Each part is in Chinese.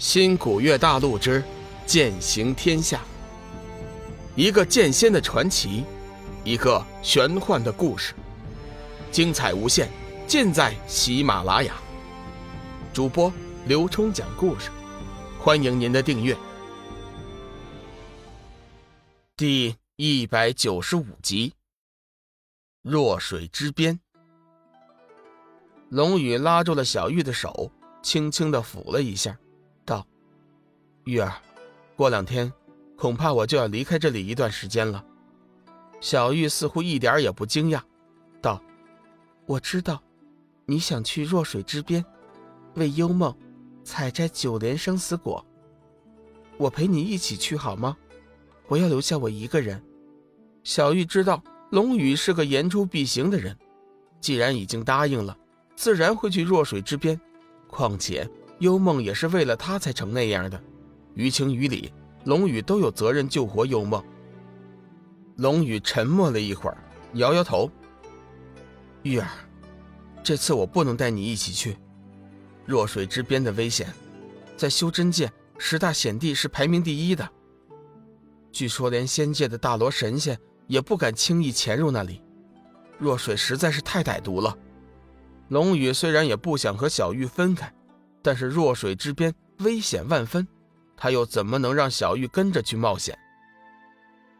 新古月大陆之剑行天下，一个剑仙的传奇，一个玄幻的故事，精彩无限，尽在喜马拉雅。主播刘冲讲故事，欢迎您的订阅。第一百九十五集，弱水之边。龙宇拉住了小玉的手，轻轻的抚了一下。玉儿，过两天，恐怕我就要离开这里一段时间了。小玉似乎一点也不惊讶，道：“我知道，你想去弱水之边，为幽梦采摘九莲生死果。我陪你一起去好吗？不要留下我一个人。”小玉知道龙宇是个言出必行的人，既然已经答应了，自然会去弱水之边。况且幽梦也是为了他才成那样的。于情于理，龙宇都有责任救活幽梦。龙宇沉默了一会儿，摇摇头：“玉儿，这次我不能带你一起去。弱水之边的危险，在修真界十大险地是排名第一的。据说连仙界的大罗神仙也不敢轻易潜入那里。弱水实在是太歹毒了。”龙宇虽然也不想和小玉分开，但是弱水之边危险万分。他又怎么能让小玉跟着去冒险？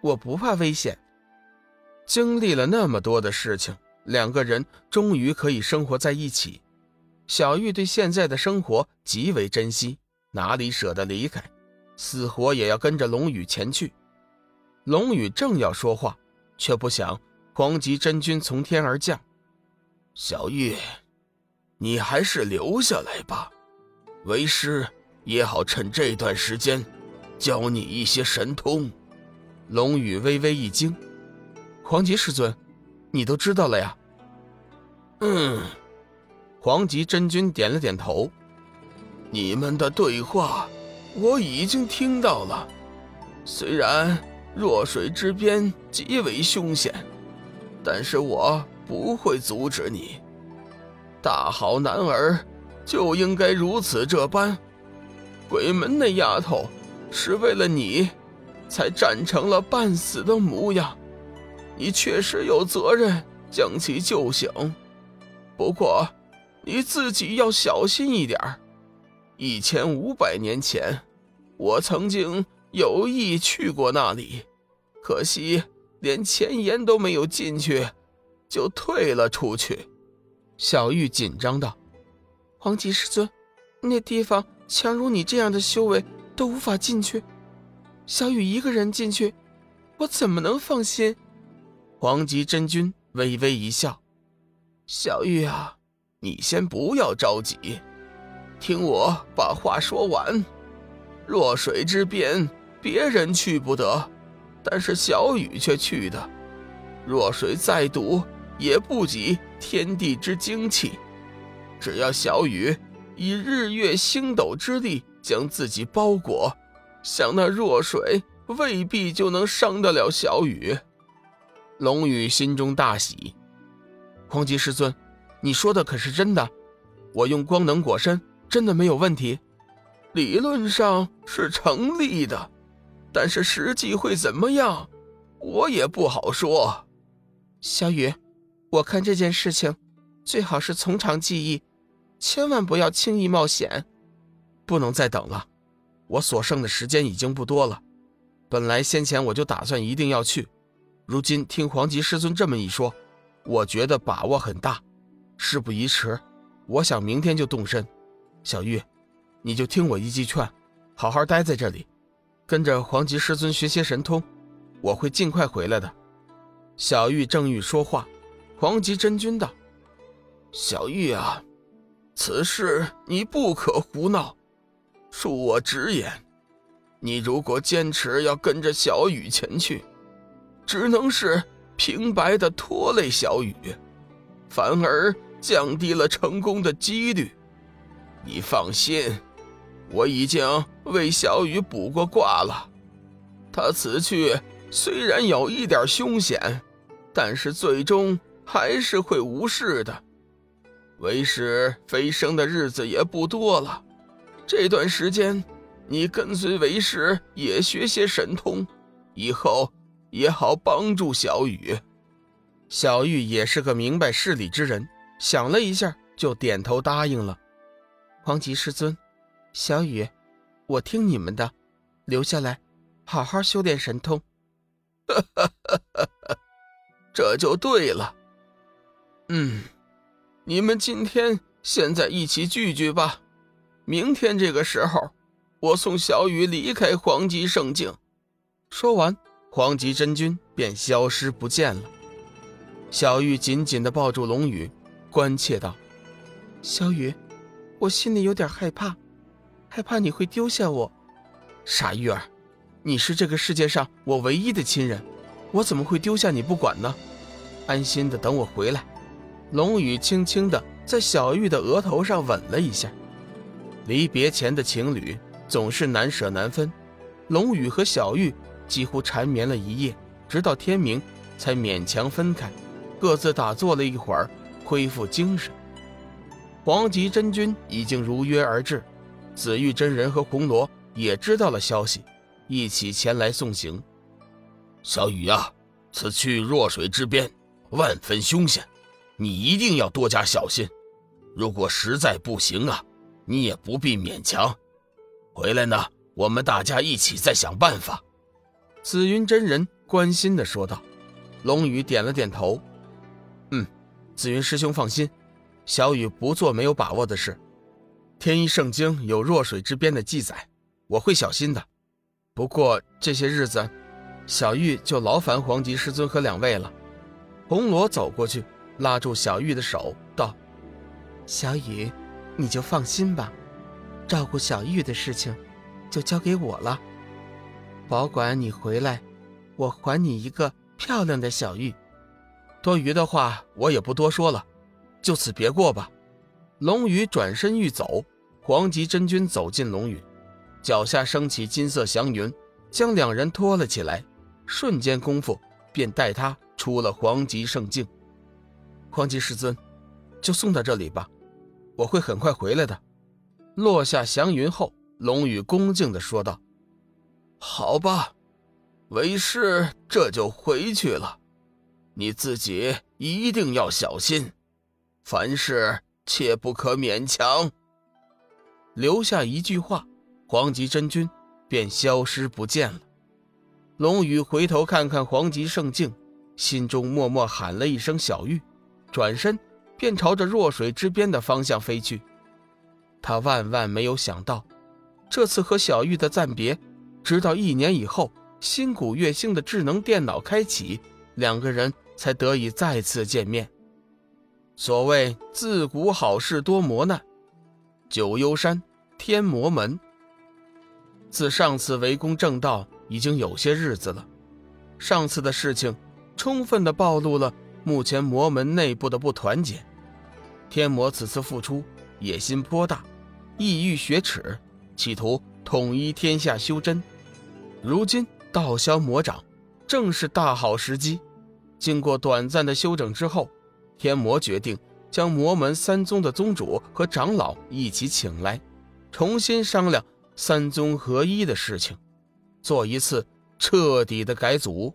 我不怕危险。经历了那么多的事情，两个人终于可以生活在一起。小玉对现在的生活极为珍惜，哪里舍得离开，死活也要跟着龙宇前去。龙宇正要说话，却不想黄极真君从天而降。小玉，你还是留下来吧，为师。也好趁这段时间，教你一些神通。龙宇微微一惊：“黄极师尊，你都知道了呀？”嗯，黄极真君点了点头。你们的对话我已经听到了。虽然弱水之边极为凶险，但是我不会阻止你。大好男儿就应该如此这般。鬼门那丫头，是为了你，才战成了半死的模样。你确实有责任将其救醒，不过你自己要小心一点一千五百年前，我曾经有意去过那里，可惜连前言都没有进去，就退了出去。小玉紧张道：“黄极师尊，那地方……”强如你这样的修为都无法进去，小雨一个人进去，我怎么能放心？黄极真君微微一笑：“小玉啊，你先不要着急，听我把话说完。弱水之边，别人去不得，但是小雨却去的。弱水再毒，也不及天地之精气。只要小雨……”以日月星斗之力将自己包裹，想那弱水未必就能伤得了小雨。龙宇心中大喜，黄极师尊，你说的可是真的？我用光能裹身，真的没有问题？理论上是成立的，但是实际会怎么样，我也不好说。小雨，我看这件事情，最好是从长计议。千万不要轻易冒险，不能再等了。我所剩的时间已经不多了。本来先前我就打算一定要去，如今听黄极师尊这么一说，我觉得把握很大。事不宜迟，我想明天就动身。小玉，你就听我一句劝，好好待在这里，跟着黄极师尊学些神通。我会尽快回来的。小玉正欲说话，黄极真君道：“小玉啊。”此事你不可胡闹，恕我直言，你如果坚持要跟着小雨前去，只能是平白的拖累小雨，反而降低了成功的几率。你放心，我已经为小雨卜过卦了，他此去虽然有一点凶险，但是最终还是会无事的。为师飞升的日子也不多了，这段时间你跟随为师也学些神通，以后也好帮助小雨。小玉也是个明白事理之人，想了一下，就点头答应了。黄吉师尊，小雨，我听你们的，留下来，好好修炼神通。哈哈哈哈哈，这就对了。嗯，你们今天现在一起聚聚吧。明天这个时候，我送小雨离开黄极圣境。说完，黄极真君便消失不见了。小玉紧紧地抱住龙宇，关切道：“小雨，我心里有点害怕，害怕你会丢下我。傻玉儿，你是这个世界上我唯一的亲人，我怎么会丢下你不管呢？安心的等我回来。”龙宇轻轻地在小玉的额头上吻了一下。离别前的情侣总是难舍难分，龙宇和小玉几乎缠绵了一夜，直到天明才勉强分开，各自打坐了一会儿，恢复精神。黄极真君已经如约而至，紫玉真人和红罗也知道了消息，一起前来送行。小雨啊，此去弱水之边，万分凶险，你一定要多加小心。如果实在不行啊。你也不必勉强，回来呢，我们大家一起再想办法。”紫云真人关心的说道。龙宇点了点头：“嗯，紫云师兄放心，小雨不做没有把握的事。天一圣经有弱水之边的记载，我会小心的。不过这些日子，小玉就劳烦黄吉师尊和两位了。”红罗走过去，拉住小玉的手，道：“小雨。”你就放心吧，照顾小玉的事情，就交给我了。保管你回来，我还你一个漂亮的小玉。多余的话我也不多说了，就此别过吧。龙宇转身欲走，黄极真君走进龙宇，脚下升起金色祥云，将两人拖了起来。瞬间功夫，便带他出了黄极圣境。黄极师尊，就送到这里吧。我会很快回来的。落下祥云后，龙宇恭敬地说道：“好吧，为师这就回去了。你自己一定要小心，凡事切不可勉强。”留下一句话，黄极真君便消失不见了。龙宇回头看看黄极圣境，心中默默喊了一声“小玉”，转身。便朝着弱水之边的方向飞去。他万万没有想到，这次和小玉的暂别，直到一年以后，新古月星的智能电脑开启，两个人才得以再次见面。所谓自古好事多磨难，九幽山天魔门。自上次围攻正道已经有些日子了，上次的事情充分的暴露了目前魔门内部的不团结。天魔此次复出，野心颇大，意欲雪耻，企图统一天下修真。如今道消魔长，正是大好时机。经过短暂的休整之后，天魔决定将魔门三宗的宗主和长老一起请来，重新商量三宗合一的事情，做一次彻底的改组。